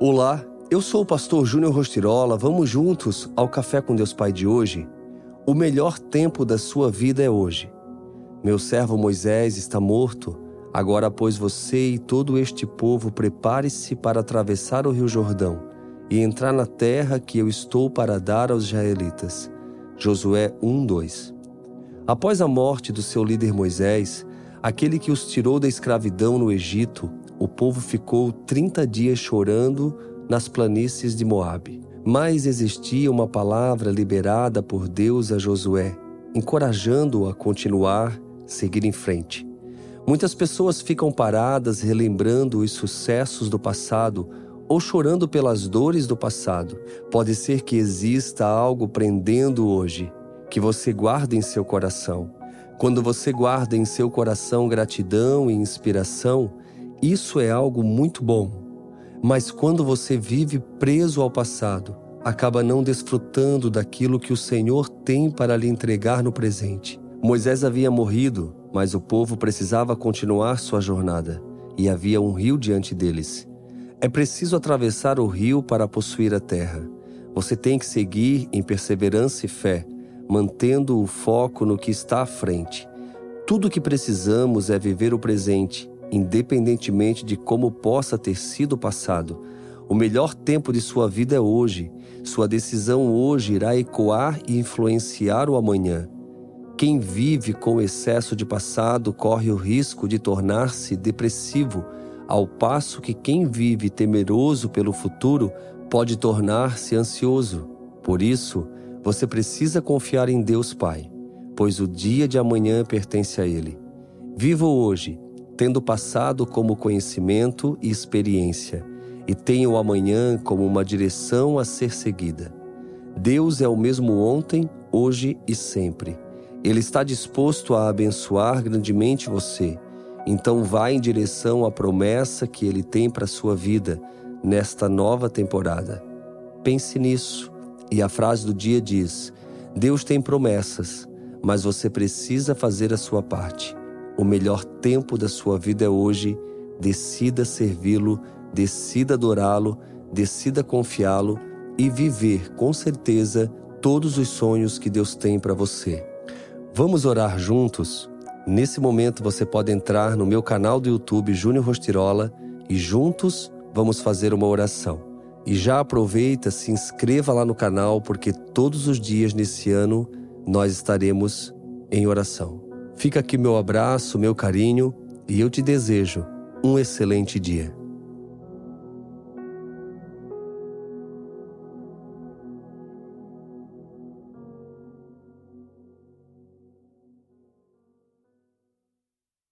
Olá, eu sou o pastor Júnior Rostirola. Vamos juntos ao Café com Deus Pai de hoje? O melhor tempo da sua vida é hoje. Meu servo Moisés está morto. Agora, pois, você e todo este povo prepare-se para atravessar o rio Jordão e entrar na terra que eu estou para dar aos israelitas. Josué 1:2. Após a morte do seu líder Moisés, aquele que os tirou da escravidão no Egito, o povo ficou 30 dias chorando nas planícies de Moabe. Mas existia uma palavra liberada por Deus a Josué, encorajando-o a continuar, seguir em frente. Muitas pessoas ficam paradas relembrando os sucessos do passado ou chorando pelas dores do passado. Pode ser que exista algo prendendo hoje, que você guarda em seu coração. Quando você guarda em seu coração gratidão e inspiração, isso é algo muito bom. Mas quando você vive preso ao passado, acaba não desfrutando daquilo que o Senhor tem para lhe entregar no presente. Moisés havia morrido, mas o povo precisava continuar sua jornada, e havia um rio diante deles. É preciso atravessar o rio para possuir a terra. Você tem que seguir em perseverança e fé, mantendo o foco no que está à frente. Tudo o que precisamos é viver o presente independentemente de como possa ter sido o passado. O melhor tempo de sua vida é hoje. Sua decisão hoje irá ecoar e influenciar o amanhã. Quem vive com excesso de passado corre o risco de tornar-se depressivo, ao passo que quem vive temeroso pelo futuro pode tornar-se ansioso. Por isso, você precisa confiar em Deus Pai, pois o dia de amanhã pertence a Ele. Viva hoje tendo passado como conhecimento e experiência, e tenha o amanhã como uma direção a ser seguida. Deus é o mesmo ontem, hoje e sempre. Ele está disposto a abençoar grandemente você. Então vá em direção à promessa que ele tem para sua vida nesta nova temporada. Pense nisso. E a frase do dia diz: Deus tem promessas, mas você precisa fazer a sua parte. O melhor tempo da sua vida é hoje. Decida servi-lo, decida adorá-lo, decida confiá-lo e viver com certeza todos os sonhos que Deus tem para você. Vamos orar juntos? Nesse momento você pode entrar no meu canal do YouTube Júnior Rostirola e juntos vamos fazer uma oração. E já aproveita, se inscreva lá no canal porque todos os dias nesse ano nós estaremos em oração. Fica aqui meu abraço, meu carinho e eu te desejo um excelente dia.